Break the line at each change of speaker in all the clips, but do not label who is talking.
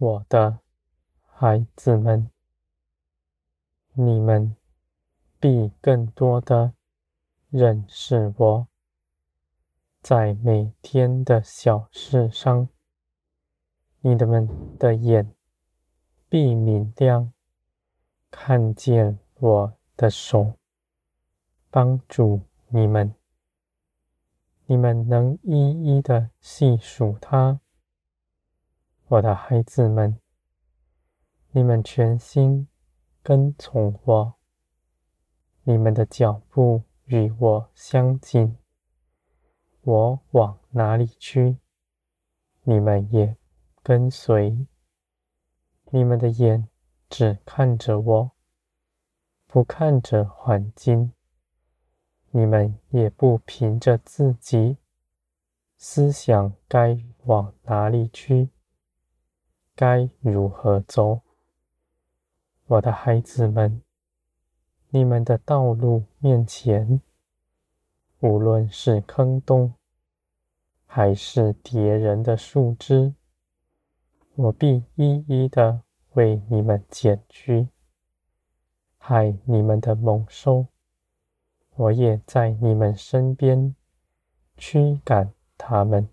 我的孩子们，你们必更多的认识我，在每天的小事上，你们的眼必明亮，看见我的手帮助你们，你们能一一的细数它。我的孩子们，你们全心跟从我，你们的脚步与我相近。我往哪里去，你们也跟随。你们的眼只看着我，不看着环境。你们也不凭着自己思想该往哪里去。该如何走？我的孩子们，你们的道路面前，无论是坑洞，还是跌人的树枝，我必一一的为你们剪去；害你们的猛兽，我也在你们身边驱赶他们。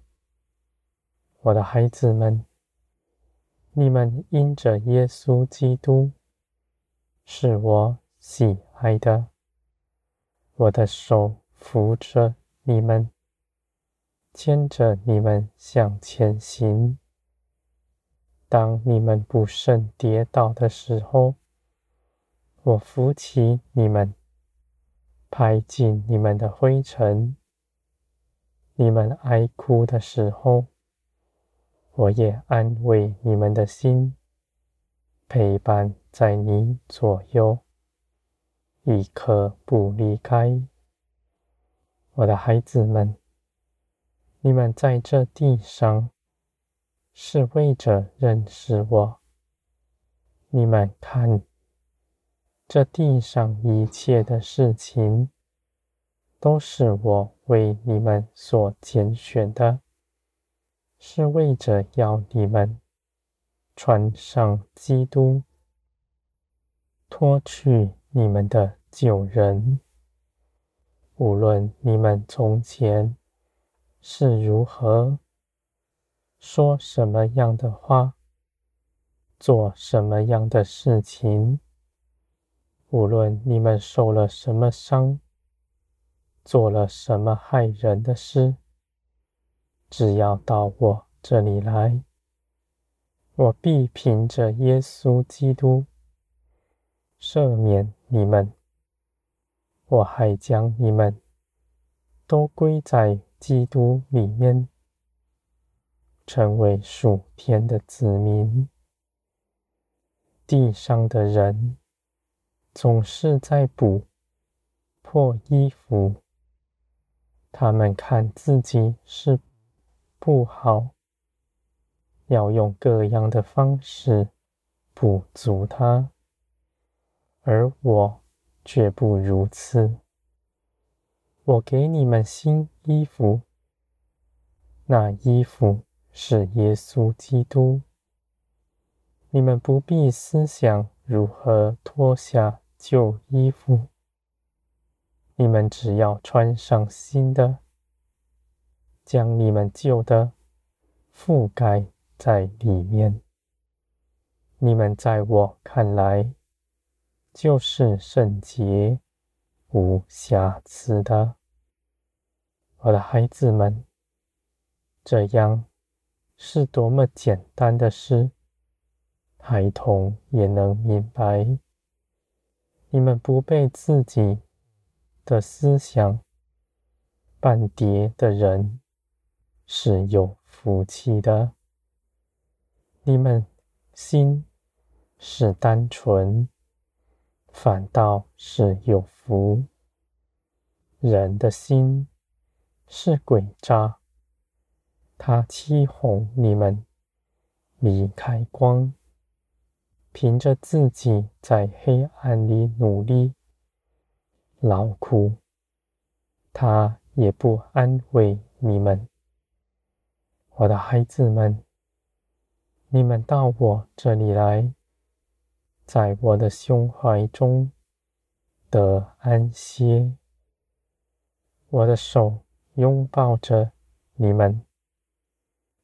我的孩子们。你们因着耶稣基督是我喜爱的，我的手扶着你们，牵着你们向前行。当你们不慎跌倒的时候，我扶起你们，拍尽你们的灰尘。你们哀哭的时候，我也安慰你们的心，陪伴在你左右，一刻不离开。我的孩子们，你们在这地上是为着认识我。你们看，这地上一切的事情，都是我为你们所拣选的。是为着要你们穿上基督，脱去你们的旧人。无论你们从前是如何，说什么样的话，做什么样的事情，无论你们受了什么伤，做了什么害人的事。只要到我这里来，我必凭着耶稣基督赦免你们。我还将你们都归在基督里面，成为属天的子民。地上的人总是在补破衣服，他们看自己是。不好，要用各样的方式补足它，而我却不如此。我给你们新衣服，那衣服是耶稣基督。你们不必思想如何脱下旧衣服，你们只要穿上新的。将你们旧的覆盖在里面，你们在我看来就是圣洁无瑕疵的，我的孩子们。这样是多么简单的事，孩童也能明白。你们不被自己的思想绊跌的人。是有福气的，你们心是单纯，反倒是有福。人的心是诡诈，他欺哄你们，离开光，凭着自己在黑暗里努力劳苦，他也不安慰你们。我的孩子们，你们到我这里来，在我的胸怀中得安歇。我的手拥抱着你们，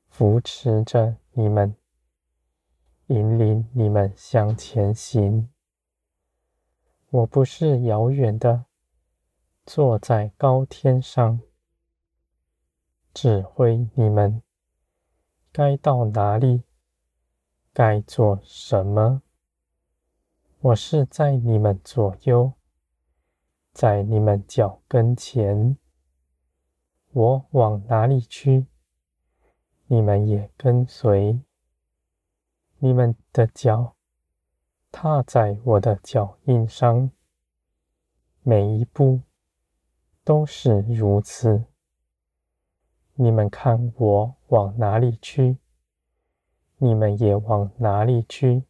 扶持着你们，引领你们向前行。我不是遥远的，坐在高天上，指挥你们该到哪里，该做什么。我是在你们左右，在你们脚跟前。我往哪里去，你们也跟随。你们的脚踏在我的脚印上，每一步都是如此。你们看我往哪里去，你们也往哪里去。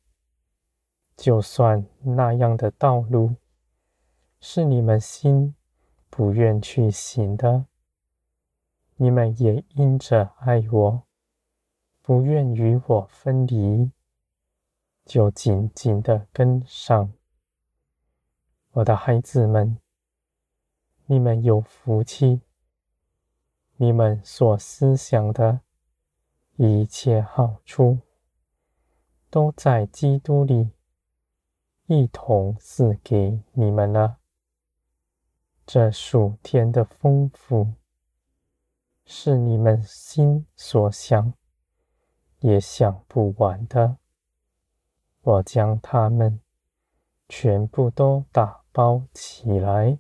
就算那样的道路是你们心不愿去行的。你们也因着爱我，不愿与我分离，就紧紧的跟上。我的孩子们，你们有福气，你们所思想的一切好处，都在基督里一同赐给你们了。这属天的丰富。是你们心所想也想不完的。我将它们全部都打包起来，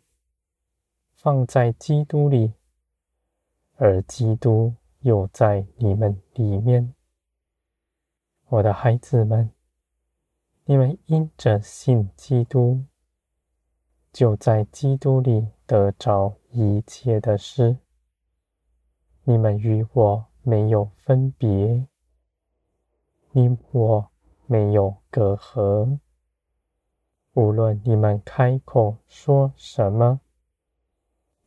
放在基督里，而基督又在你们里面。我的孩子们，你们因着信基督，就在基督里得着一切的事。你们与我没有分别，你我没有隔阂。无论你们开口说什么，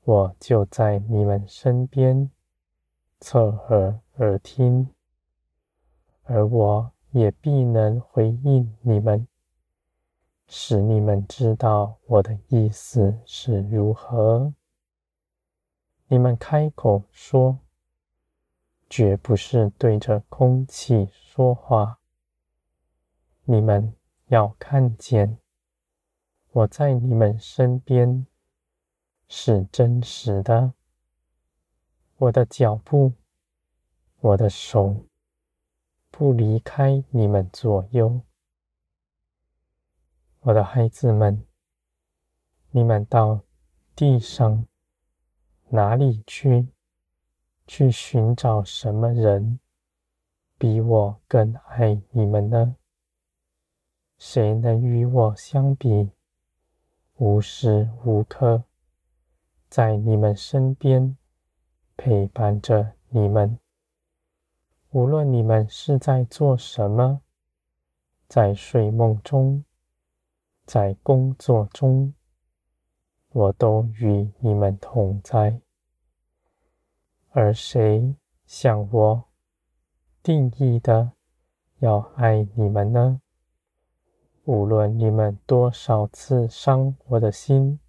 我就在你们身边，侧耳耳听，而我也必能回应你们，使你们知道我的意思是如何。你们开口说。绝不是对着空气说话。你们要看见我在你们身边是真实的。我的脚步，我的手不离开你们左右。我的孩子们，你们到地上哪里去？去寻找什么人比我更爱你们呢？谁能与我相比？无时无刻在你们身边陪伴着你们，无论你们是在做什么，在睡梦中，在工作中，我都与你们同在。而谁像我定义的要爱你们呢？无论你们多少次伤我的心，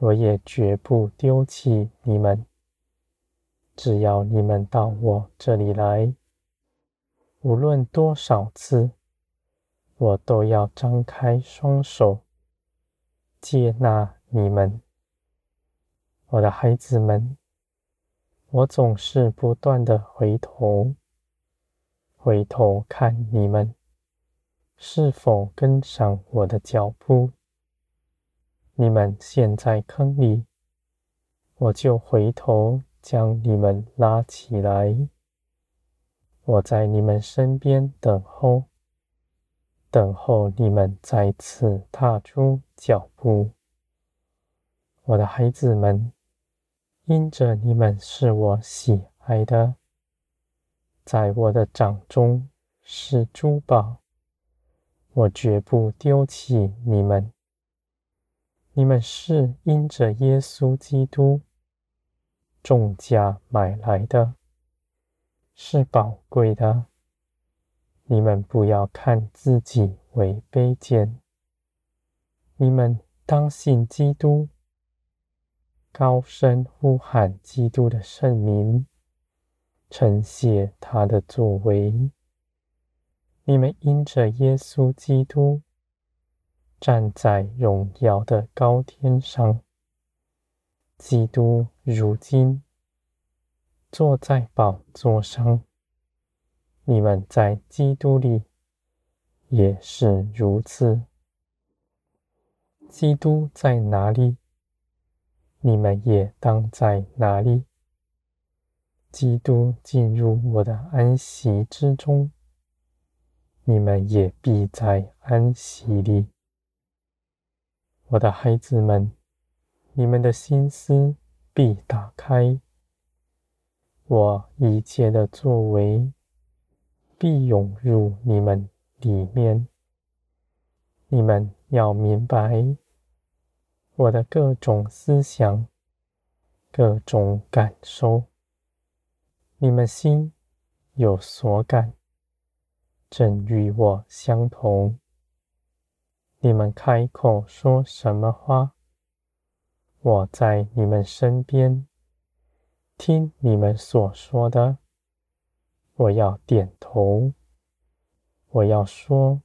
我也绝不丢弃你们。只要你们到我这里来，无论多少次，我都要张开双手接纳你们，我的孩子们。我总是不断的回头，回头看你们是否跟上我的脚步。你们陷在坑里，我就回头将你们拉起来。我在你们身边等候，等候你们再次踏出脚步。我的孩子们。因着你们是我喜爱的，在我的掌中是珠宝，我绝不丢弃你们。你们是因着耶稣基督重价买来的，是宝贵的。你们不要看自己为卑贱，你们当信基督，高声呼喊基督的圣名，称谢他的作为。你们因着耶稣基督站在荣耀的高天上，基督如今坐在宝座上。你们在基督里也是如此。基督在哪里，你们也当在哪里。基督进入我的安息之中，你们也必在安息里。我的孩子们，你们的心思必打开，我一切的作为。必涌入你们里面。你们要明白，我的各种思想、各种感受，你们心有所感，正与我相同。你们开口说什么话，我在你们身边，听你们所说的。我要点头，我要说，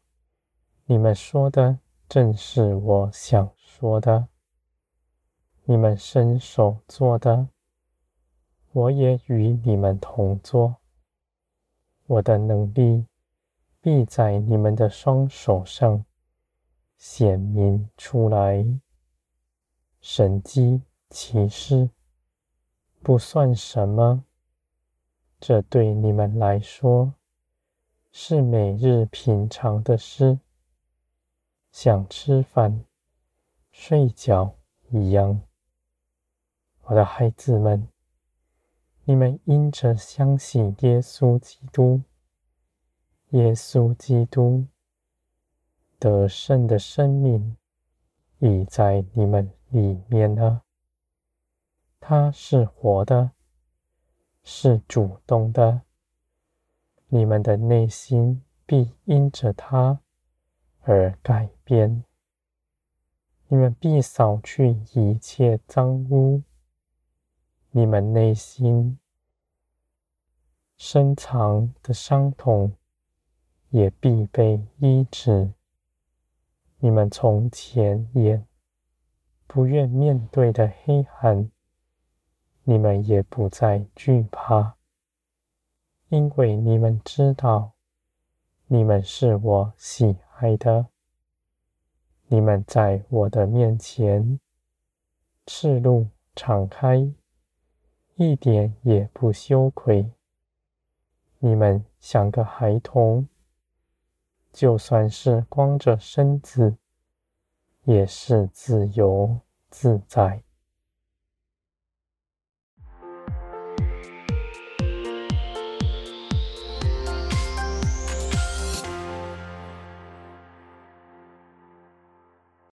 你们说的正是我想说的。你们伸手做的，我也与你们同做。我的能力必在你们的双手上显明出来。神迹奇事不算什么。这对你们来说是每日平常的事，像吃饭、睡觉一样。我的孩子们，你们因着相信耶稣基督，耶稣基督得胜的生命已在你们里面了，他是活的。是主动的，你们的内心必因着他而改变，你们必扫去一切脏污，你们内心深藏的伤痛也必被医治，你们从前也不愿面对的黑暗。你们也不再惧怕，因为你们知道，你们是我喜爱的。你们在我的面前赤露敞开，一点也不羞愧。你们像个孩童，就算是光着身子，也是自由自在。